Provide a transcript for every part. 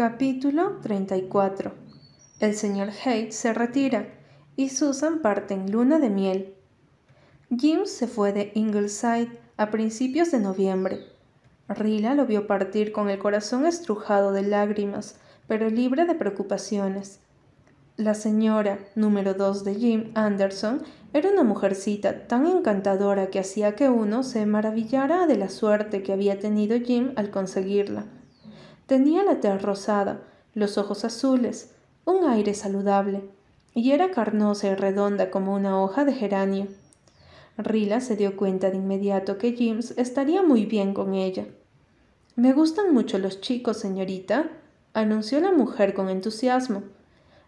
Capítulo 34 El señor Haight se retira y Susan parte en luna de miel. Jim se fue de Ingleside a principios de noviembre. Rila lo vio partir con el corazón estrujado de lágrimas, pero libre de preocupaciones. La señora número 2 de Jim Anderson era una mujercita tan encantadora que hacía que uno se maravillara de la suerte que había tenido Jim al conseguirla. Tenía la tez rosada, los ojos azules, un aire saludable, y era carnosa y redonda como una hoja de geranio. Rila se dio cuenta de inmediato que James estaría muy bien con ella. Me gustan mucho los chicos, señorita, anunció la mujer con entusiasmo.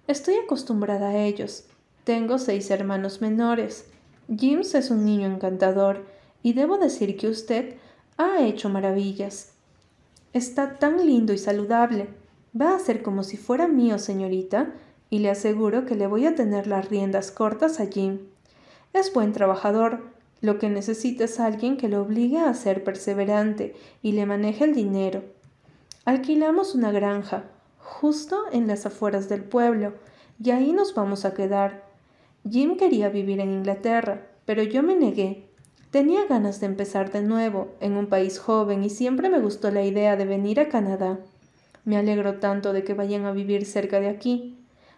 Estoy acostumbrada a ellos. Tengo seis hermanos menores. James es un niño encantador, y debo decir que usted ha hecho maravillas. Está tan lindo y saludable. Va a ser como si fuera mío, señorita, y le aseguro que le voy a tener las riendas cortas a Jim. Es buen trabajador. Lo que necesita es alguien que lo obligue a ser perseverante y le maneje el dinero. Alquilamos una granja, justo en las afueras del pueblo, y ahí nos vamos a quedar. Jim quería vivir en Inglaterra, pero yo me negué, Tenía ganas de empezar de nuevo, en un país joven, y siempre me gustó la idea de venir a Canadá. Me alegro tanto de que vayan a vivir cerca de aquí.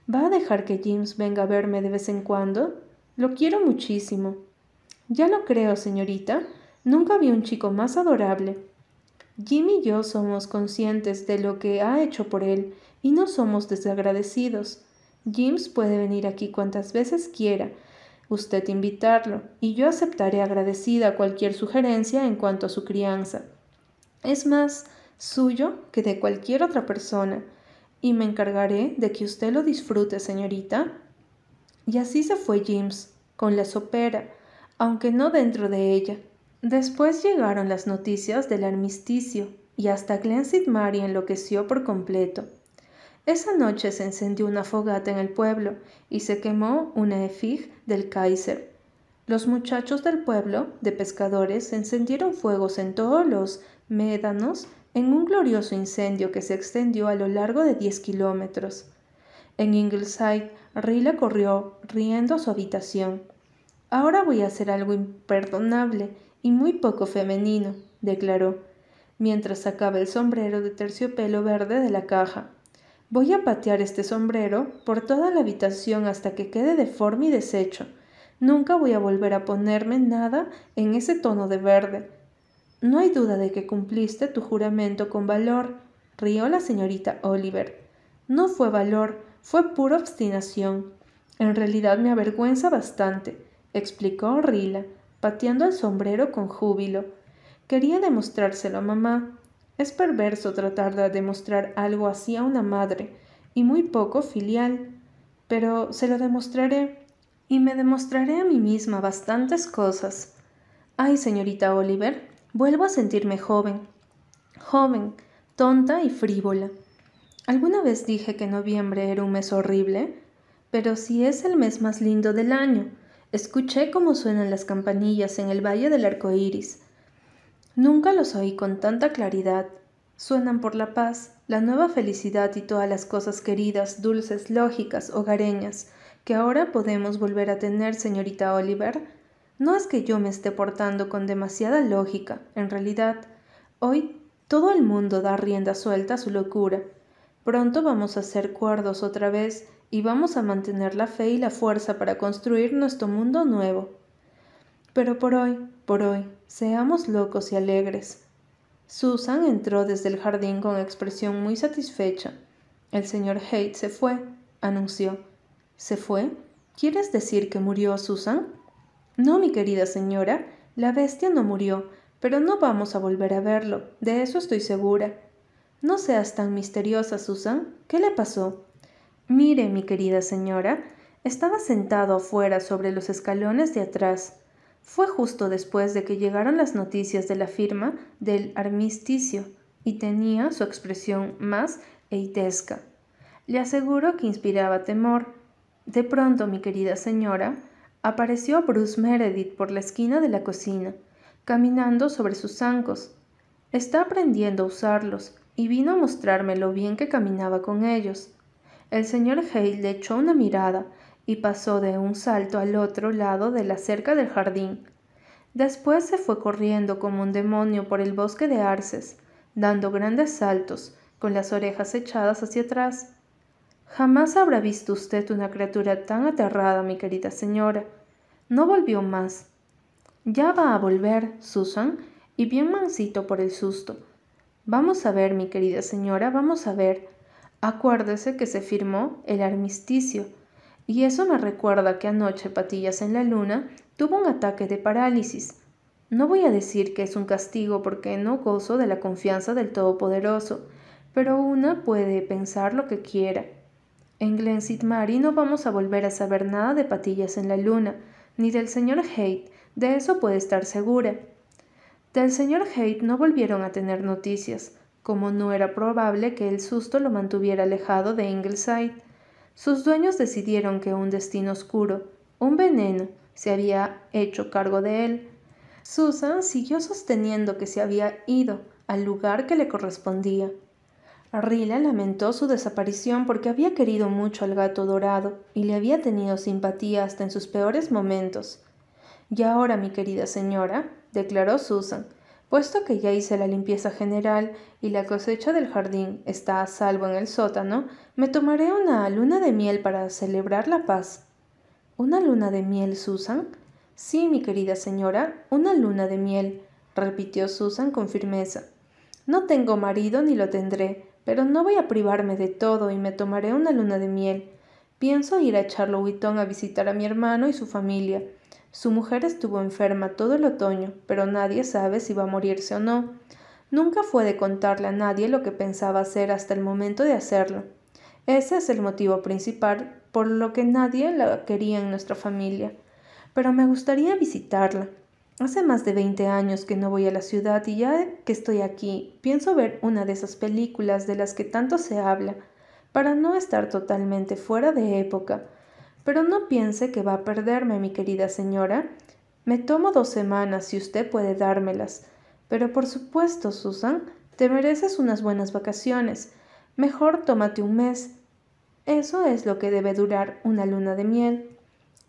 ¿Va a dejar que James venga a verme de vez en cuando? Lo quiero muchísimo. Ya lo creo, señorita. Nunca vi un chico más adorable. Jim y yo somos conscientes de lo que ha hecho por él y no somos desagradecidos. James puede venir aquí cuantas veces quiera, usted invitarlo, y yo aceptaré agradecida cualquier sugerencia en cuanto a su crianza. Es más suyo que de cualquier otra persona, y me encargaré de que usted lo disfrute, señorita. Y así se fue James, con la sopera, aunque no dentro de ella. Después llegaron las noticias del armisticio, y hasta Glen Mary enloqueció por completo. Esa noche se encendió una fogata en el pueblo y se quemó una efig del Kaiser. Los muchachos del pueblo, de pescadores, encendieron fuegos en todos los médanos en un glorioso incendio que se extendió a lo largo de diez kilómetros. En Ingleside, Rila corrió riendo a su habitación. Ahora voy a hacer algo imperdonable y muy poco femenino, declaró, mientras sacaba el sombrero de terciopelo verde de la caja. Voy a patear este sombrero por toda la habitación hasta que quede deforme y deshecho. Nunca voy a volver a ponerme nada en ese tono de verde. No hay duda de que cumpliste tu juramento con valor, rió la señorita Oliver. No fue valor, fue pura obstinación. En realidad me avergüenza bastante, explicó Rila, pateando el sombrero con júbilo. Quería demostrárselo a mamá, es perverso tratar de demostrar algo así a una madre, y muy poco filial, pero se lo demostraré, y me demostraré a mí misma bastantes cosas. Ay, señorita Oliver, vuelvo a sentirme joven, joven, tonta y frívola. ¿Alguna vez dije que noviembre era un mes horrible? Pero si es el mes más lindo del año. Escuché cómo suenan las campanillas en el valle del arco iris. Nunca los oí con tanta claridad. Suenan por la paz, la nueva felicidad y todas las cosas queridas, dulces, lógicas, hogareñas, que ahora podemos volver a tener, señorita Oliver. No es que yo me esté portando con demasiada lógica, en realidad. Hoy todo el mundo da rienda suelta a su locura. Pronto vamos a ser cuerdos otra vez y vamos a mantener la fe y la fuerza para construir nuestro mundo nuevo. Pero por hoy, por hoy, seamos locos y alegres. Susan entró desde el jardín con expresión muy satisfecha. El señor Haight se fue, anunció. ¿Se fue? ¿Quieres decir que murió Susan? No, mi querida señora, la bestia no murió, pero no vamos a volver a verlo, de eso estoy segura. No seas tan misteriosa, Susan. ¿Qué le pasó? Mire, mi querida señora, estaba sentado afuera sobre los escalones de atrás. Fue justo después de que llegaron las noticias de la firma del armisticio y tenía su expresión más eitesca. Le aseguro que inspiraba temor. De pronto, mi querida señora, apareció Bruce Meredith por la esquina de la cocina, caminando sobre sus zancos. Está aprendiendo a usarlos, y vino a mostrarme lo bien que caminaba con ellos. El señor Hale le echó una mirada y pasó de un salto al otro lado de la cerca del jardín. Después se fue corriendo como un demonio por el bosque de arces, dando grandes saltos, con las orejas echadas hacia atrás. Jamás habrá visto usted una criatura tan aterrada, mi querida señora. No volvió más. Ya va a volver, Susan, y bien mansito por el susto. Vamos a ver, mi querida señora, vamos a ver. Acuérdese que se firmó el armisticio, y eso me recuerda que anoche Patillas en la Luna tuvo un ataque de parálisis. No voy a decir que es un castigo porque no gozo de la confianza del Todopoderoso, pero una puede pensar lo que quiera. En Glen Mary no vamos a volver a saber nada de Patillas en la Luna, ni del señor Haight, de eso puede estar segura. Del señor Haight no volvieron a tener noticias, como no era probable que el susto lo mantuviera alejado de Ingleside. Sus dueños decidieron que un destino oscuro, un veneno, se había hecho cargo de él. Susan siguió sosteniendo que se había ido al lugar que le correspondía. Rila lamentó su desaparición porque había querido mucho al gato dorado y le había tenido simpatía hasta en sus peores momentos. Y ahora, mi querida señora, declaró Susan, Puesto que ya hice la limpieza general y la cosecha del jardín está a salvo en el sótano, me tomaré una luna de miel para celebrar la paz. ¿Una luna de miel, Susan? Sí, mi querida señora, una luna de miel, repitió Susan con firmeza. No tengo marido ni lo tendré, pero no voy a privarme de todo y me tomaré una luna de miel. Pienso ir a Charlottetown a visitar a mi hermano y su familia. Su mujer estuvo enferma todo el otoño, pero nadie sabe si va a morirse o no. Nunca fue de contarle a nadie lo que pensaba hacer hasta el momento de hacerlo. Ese es el motivo principal por lo que nadie la quería en nuestra familia. Pero me gustaría visitarla. Hace más de veinte años que no voy a la ciudad y ya que estoy aquí, pienso ver una de esas películas de las que tanto se habla, para no estar totalmente fuera de época pero no piense que va a perderme, mi querida señora. Me tomo dos semanas si usted puede dármelas. Pero por supuesto, Susan, te mereces unas buenas vacaciones. Mejor tómate un mes. Eso es lo que debe durar una luna de miel.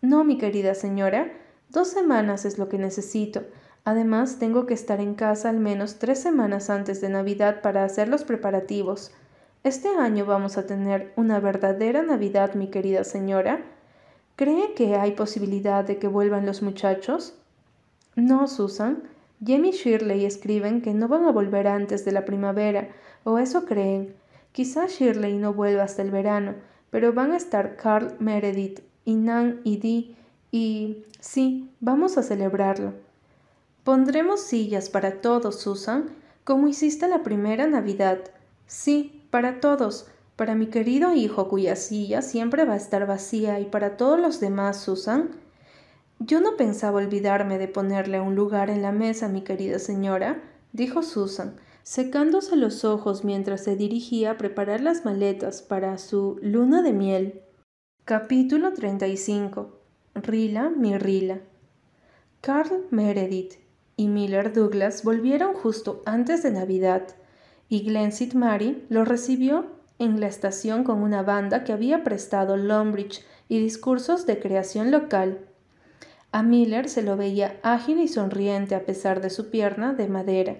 No, mi querida señora, dos semanas es lo que necesito. Además, tengo que estar en casa al menos tres semanas antes de Navidad para hacer los preparativos. Este año vamos a tener una verdadera Navidad, mi querida señora. ¿Cree que hay posibilidad de que vuelvan los muchachos? No, Susan. Jamie Shirley escriben que no van a volver antes de la primavera, o eso creen. Quizás Shirley no vuelva hasta el verano, pero van a estar Carl Meredith y Nan y Dee, y sí, vamos a celebrarlo. Pondremos sillas para todos, Susan, como hiciste la primera Navidad. Sí, para todos, para mi querido hijo cuya silla siempre va a estar vacía y para todos los demás, Susan. Yo no pensaba olvidarme de ponerle un lugar en la mesa, mi querida señora, dijo Susan, secándose los ojos mientras se dirigía a preparar las maletas para su luna de miel. Capítulo 35 Rila, mi Rila. Carl Meredith y Miller Douglas volvieron justo antes de Navidad, y Glen Mary lo recibió en la estación con una banda que había prestado Lombridge y discursos de creación local. A Miller se lo veía ágil y sonriente a pesar de su pierna de madera.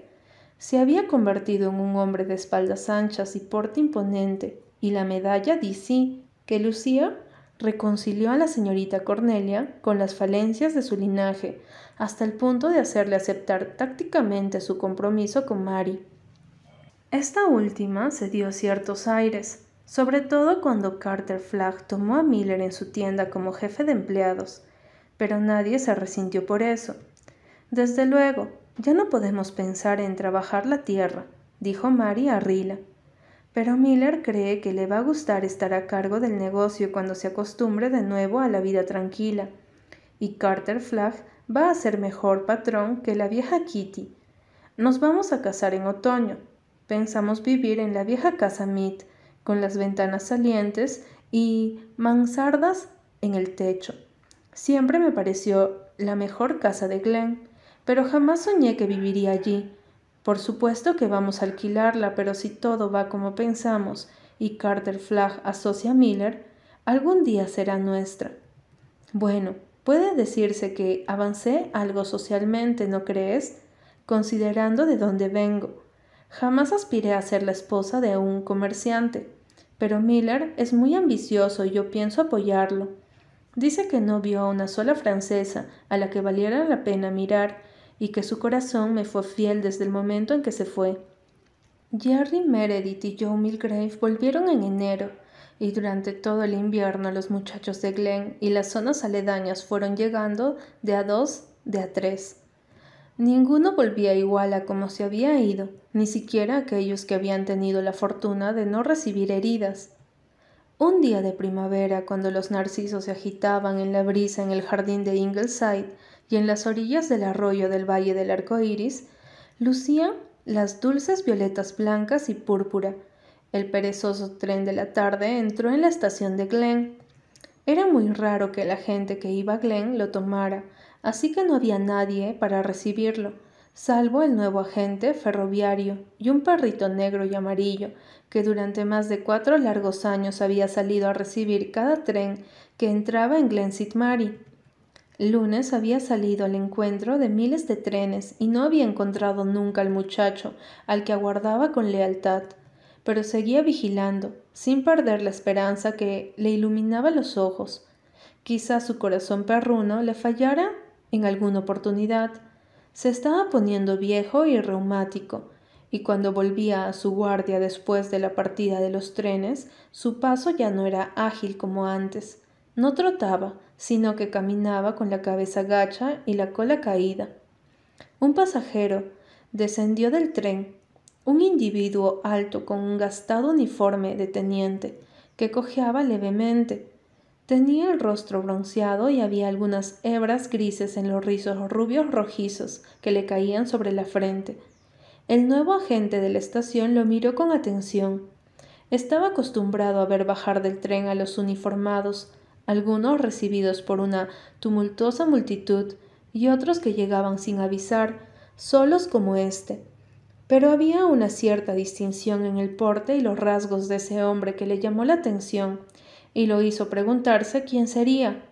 Se había convertido en un hombre de espaldas anchas y porte imponente, y la medalla DC que lucía reconcilió a la señorita Cornelia con las falencias de su linaje, hasta el punto de hacerle aceptar tácticamente su compromiso con Mary. Esta última se dio ciertos aires, sobre todo cuando Carter Flagg tomó a Miller en su tienda como jefe de empleados, pero nadie se resintió por eso. Desde luego, ya no podemos pensar en trabajar la tierra, dijo Mary a Rila. Pero Miller cree que le va a gustar estar a cargo del negocio cuando se acostumbre de nuevo a la vida tranquila. Y Carter Flagg va a ser mejor patrón que la vieja Kitty. Nos vamos a casar en otoño, Pensamos vivir en la vieja casa Mead, con las ventanas salientes y mansardas en el techo. Siempre me pareció la mejor casa de Glen, pero jamás soñé que viviría allí. Por supuesto que vamos a alquilarla, pero si todo va como pensamos y Carter Flagg asocia a Miller, algún día será nuestra. Bueno, puede decirse que avancé algo socialmente, ¿no crees? Considerando de dónde vengo. Jamás aspiré a ser la esposa de un comerciante, pero Miller es muy ambicioso y yo pienso apoyarlo. Dice que no vio a una sola francesa a la que valiera la pena mirar y que su corazón me fue fiel desde el momento en que se fue. Jerry Meredith y Joe Milgrave volvieron en enero, y durante todo el invierno los muchachos de Glen y las zonas aledañas fueron llegando de a dos, de a tres. Ninguno volvía igual a como se había ido, ni siquiera aquellos que habían tenido la fortuna de no recibir heridas. Un día de primavera, cuando los narcisos se agitaban en la brisa en el jardín de Ingleside y en las orillas del arroyo del Valle del Arco Iris, lucían las dulces violetas blancas y púrpura. El perezoso tren de la tarde entró en la estación de Glen. Era muy raro que la gente que iba a Glen lo tomara, así que no había nadie para recibirlo, salvo el nuevo agente ferroviario y un perrito negro y amarillo que durante más de cuatro largos años había salido a recibir cada tren que entraba en Glen. Mary. Lunes había salido al encuentro de miles de trenes y no había encontrado nunca al muchacho al que aguardaba con lealtad, pero seguía vigilando, sin perder la esperanza que le iluminaba los ojos. Quizá su corazón perruno le fallara en alguna oportunidad. Se estaba poniendo viejo y reumático, y cuando volvía a su guardia después de la partida de los trenes, su paso ya no era ágil como antes. No trotaba, sino que caminaba con la cabeza gacha y la cola caída. Un pasajero descendió del tren, un individuo alto con un gastado uniforme de teniente, que cojeaba levemente. Tenía el rostro bronceado y había algunas hebras grises en los rizos rubios rojizos que le caían sobre la frente. El nuevo agente de la estación lo miró con atención. Estaba acostumbrado a ver bajar del tren a los uniformados, algunos recibidos por una tumultuosa multitud y otros que llegaban sin avisar, solos como éste. Pero había una cierta distinción en el porte y los rasgos de ese hombre que le llamó la atención y lo hizo preguntarse quién sería.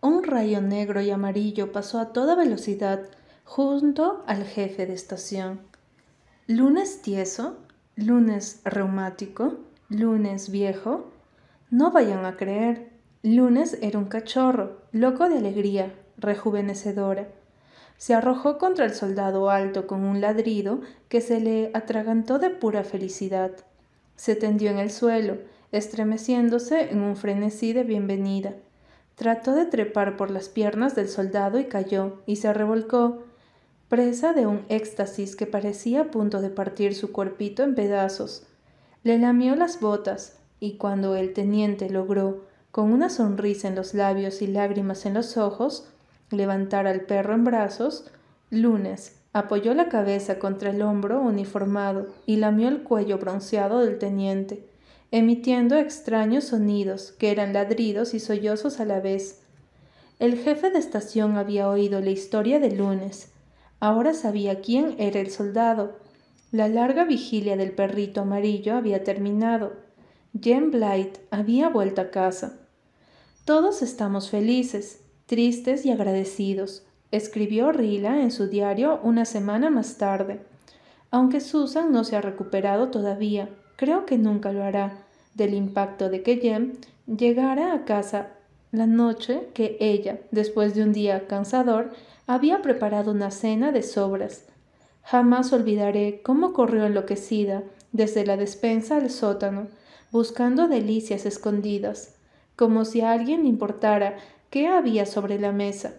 Un rayo negro y amarillo pasó a toda velocidad junto al jefe de estación. Lunes tieso, lunes reumático, lunes viejo. No vayan a creer. Lunes era un cachorro, loco de alegría, rejuvenecedora. Se arrojó contra el soldado alto con un ladrido que se le atragantó de pura felicidad. Se tendió en el suelo, estremeciéndose en un frenesí de bienvenida. Trató de trepar por las piernas del soldado y cayó, y se revolcó, presa de un éxtasis que parecía a punto de partir su cuerpito en pedazos. Le lamió las botas, y cuando el teniente logró, con una sonrisa en los labios y lágrimas en los ojos, levantar al perro en brazos, Lunes apoyó la cabeza contra el hombro uniformado y lamió el cuello bronceado del teniente, emitiendo extraños sonidos que eran ladridos y sollozos a la vez. El jefe de estación había oído la historia de Lunes, Ahora sabía quién era el soldado. La larga vigilia del perrito amarillo había terminado. Jen Blight había vuelto a casa. Todos estamos felices, tristes y agradecidos, escribió Rila en su diario una semana más tarde. Aunque Susan no se ha recuperado todavía, creo que nunca lo hará, del impacto de que Jem llegara a casa la noche que ella, después de un día cansador, había preparado una cena de sobras. Jamás olvidaré cómo corrió enloquecida desde la despensa al sótano, buscando delicias escondidas, como si a alguien le importara qué había sobre la mesa.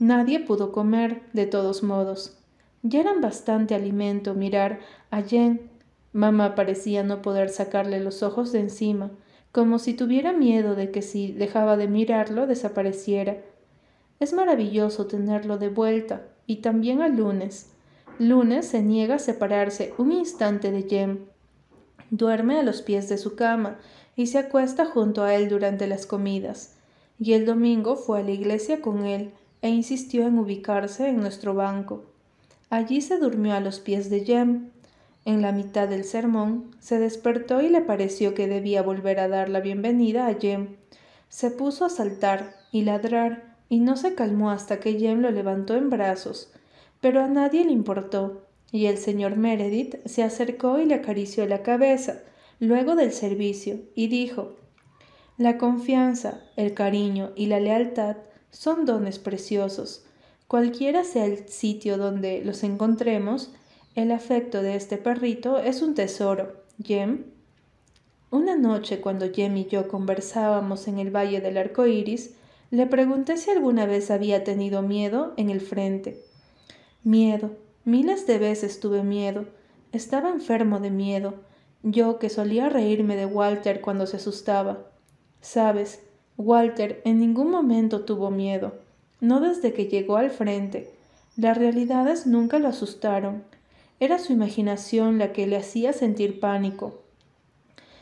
Nadie pudo comer, de todos modos. Ya eran bastante alimento mirar a Jen. Mamá parecía no poder sacarle los ojos de encima, como si tuviera miedo de que si dejaba de mirarlo desapareciera. Es maravilloso tenerlo de vuelta, y también a Lunes. Lunes se niega a separarse un instante de Jem. Duerme a los pies de su cama y se acuesta junto a él durante las comidas. Y el domingo fue a la iglesia con él e insistió en ubicarse en nuestro banco. Allí se durmió a los pies de Jem. En la mitad del sermón se despertó y le pareció que debía volver a dar la bienvenida a Jem. Se puso a saltar y ladrar y no se calmó hasta que Jem lo levantó en brazos. Pero a nadie le importó, y el señor Meredith se acercó y le acarició la cabeza, luego del servicio, y dijo La confianza, el cariño y la lealtad son dones preciosos. Cualquiera sea el sitio donde los encontremos, el afecto de este perrito es un tesoro. Jem. Una noche, cuando Jem y yo conversábamos en el Valle del Arco Iris, le pregunté si alguna vez había tenido miedo en el frente. Miedo. Miles de veces tuve miedo. Estaba enfermo de miedo. Yo que solía reírme de Walter cuando se asustaba. Sabes, Walter en ningún momento tuvo miedo, no desde que llegó al frente. Las realidades nunca lo asustaron. Era su imaginación la que le hacía sentir pánico.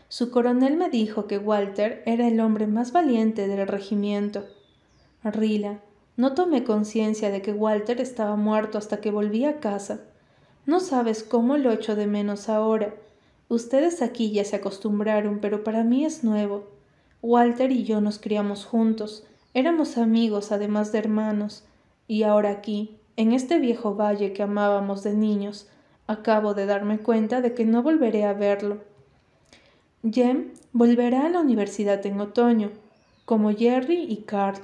Su coronel me dijo que Walter era el hombre más valiente del regimiento. Rila, no tomé conciencia de que Walter estaba muerto hasta que volví a casa. No sabes cómo lo echo de menos ahora. Ustedes aquí ya se acostumbraron, pero para mí es nuevo. Walter y yo nos criamos juntos, éramos amigos además de hermanos, y ahora aquí, en este viejo valle que amábamos de niños, acabo de darme cuenta de que no volveré a verlo. Jem volverá a la universidad en otoño, como Jerry y Carl.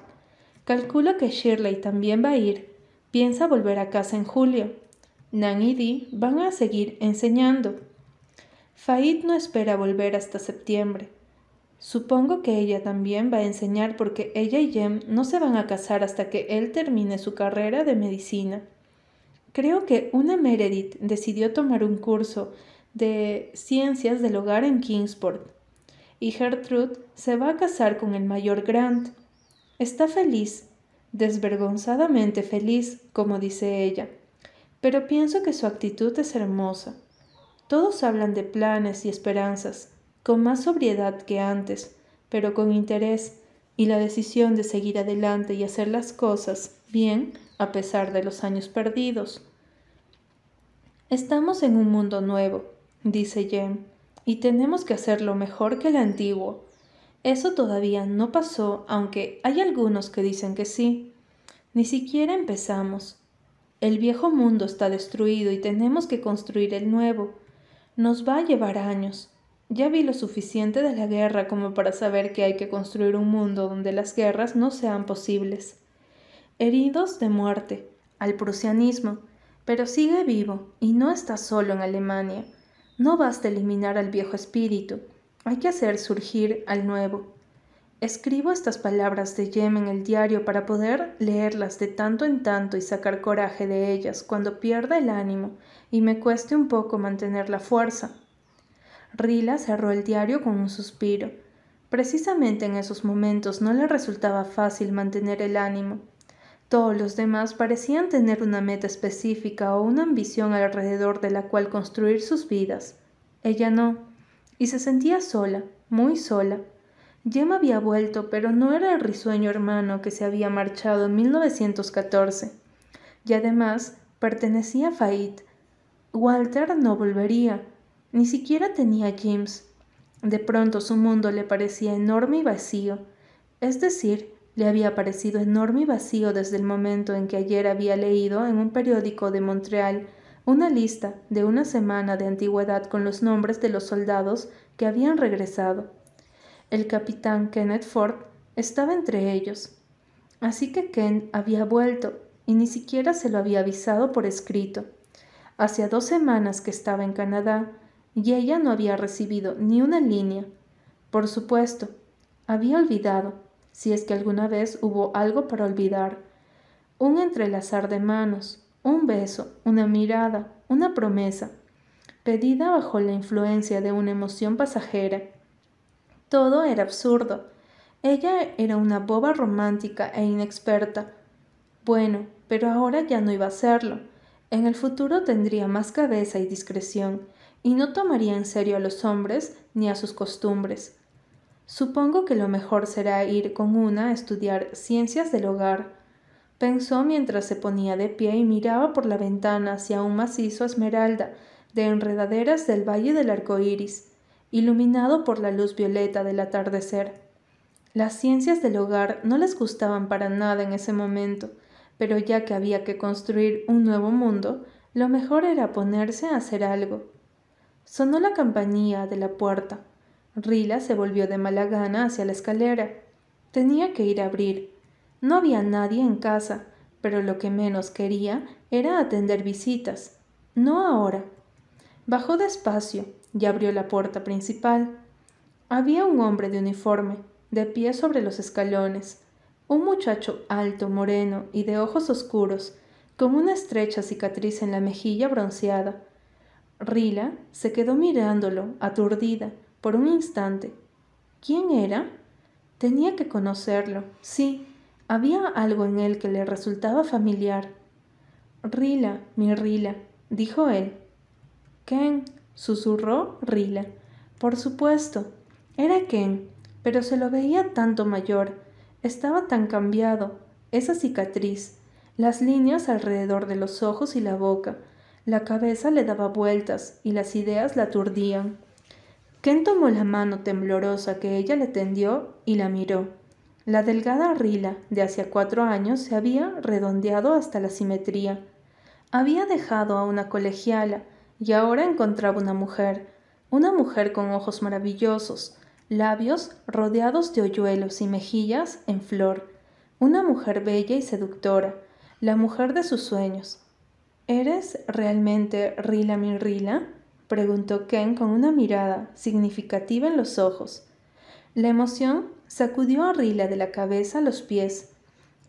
Calculo que Shirley también va a ir. Piensa volver a casa en julio. Nan y Dee van a seguir enseñando. Faid no espera volver hasta septiembre. Supongo que ella también va a enseñar porque ella y Jem no se van a casar hasta que él termine su carrera de medicina. Creo que una Meredith decidió tomar un curso de ciencias del hogar en Kingsport y Gertrude se va a casar con el mayor Grant. Está feliz, desvergonzadamente feliz, como dice ella, pero pienso que su actitud es hermosa. Todos hablan de planes y esperanzas, con más sobriedad que antes, pero con interés y la decisión de seguir adelante y hacer las cosas bien a pesar de los años perdidos. Estamos en un mundo nuevo, dice Jem, y tenemos que hacerlo mejor que el antiguo. Eso todavía no pasó, aunque hay algunos que dicen que sí. Ni siquiera empezamos. El viejo mundo está destruido y tenemos que construir el nuevo. Nos va a llevar años, ya vi lo suficiente de la guerra como para saber que hay que construir un mundo donde las guerras no sean posibles. Heridos de muerte, al prusianismo, pero sigue vivo y no está solo en Alemania. No basta eliminar al viejo espíritu, hay que hacer surgir al nuevo. Escribo estas palabras de Jem en el diario para poder leerlas de tanto en tanto y sacar coraje de ellas cuando pierda el ánimo y me cueste un poco mantener la fuerza. Rila cerró el diario con un suspiro. Precisamente en esos momentos no le resultaba fácil mantener el ánimo. Todos los demás parecían tener una meta específica o una ambición alrededor de la cual construir sus vidas. Ella no, y se sentía sola, muy sola. Jem había vuelto, pero no era el risueño hermano que se había marchado en 1914. Y además pertenecía a Fait. Walter no volvería, ni siquiera tenía James. De pronto su mundo le parecía enorme y vacío. Es decir, le había parecido enorme y vacío desde el momento en que ayer había leído en un periódico de Montreal una lista de una semana de antigüedad con los nombres de los soldados que habían regresado. El capitán Kenneth Ford estaba entre ellos. Así que Ken había vuelto y ni siquiera se lo había avisado por escrito. Hacía dos semanas que estaba en Canadá y ella no había recibido ni una línea. Por supuesto, había olvidado, si es que alguna vez hubo algo para olvidar, un entrelazar de manos, un beso, una mirada, una promesa, pedida bajo la influencia de una emoción pasajera. Todo era absurdo. Ella era una boba romántica e inexperta. Bueno, pero ahora ya no iba a serlo. En el futuro tendría más cabeza y discreción, y no tomaría en serio a los hombres ni a sus costumbres. Supongo que lo mejor será ir con una a estudiar ciencias del hogar. pensó mientras se ponía de pie y miraba por la ventana hacia un macizo esmeralda de enredaderas del Valle del Arco Iris, iluminado por la luz violeta del atardecer. Las ciencias del hogar no les gustaban para nada en ese momento, pero ya que había que construir un nuevo mundo, lo mejor era ponerse a hacer algo. Sonó la campanilla de la puerta. Rila se volvió de mala gana hacia la escalera. Tenía que ir a abrir. No había nadie en casa, pero lo que menos quería era atender visitas. No ahora. Bajó despacio y abrió la puerta principal. Había un hombre de uniforme, de pie sobre los escalones, un muchacho alto, moreno y de ojos oscuros, con una estrecha cicatriz en la mejilla bronceada. Rila se quedó mirándolo, aturdida, por un instante. ¿Quién era? Tenía que conocerlo. Sí, había algo en él que le resultaba familiar. Rila, mi Rila, dijo él. Ken, susurró Rila. Por supuesto, era Ken, pero se lo veía tanto mayor, estaba tan cambiado, esa cicatriz, las líneas alrededor de los ojos y la boca, la cabeza le daba vueltas y las ideas la aturdían. Ken tomó la mano temblorosa que ella le tendió y la miró. La delgada Rila de hacía cuatro años se había redondeado hasta la simetría. Había dejado a una colegiala y ahora encontraba una mujer, una mujer con ojos maravillosos, labios rodeados de hoyuelos y mejillas en flor, una mujer bella y seductora, la mujer de sus sueños. ¿Eres realmente Rila mi Rila? Preguntó Ken con una mirada significativa en los ojos. La emoción sacudió a Rila de la cabeza a los pies.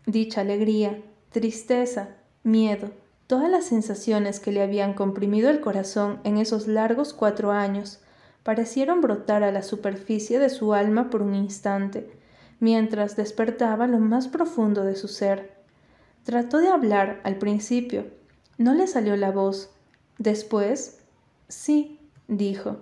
Dicha alegría, tristeza, miedo, todas las sensaciones que le habían comprimido el corazón en esos largos cuatro años, parecieron brotar a la superficie de su alma por un instante, mientras despertaba lo más profundo de su ser. Trató de hablar al principio, no le salió la voz. Después, sí, dijo.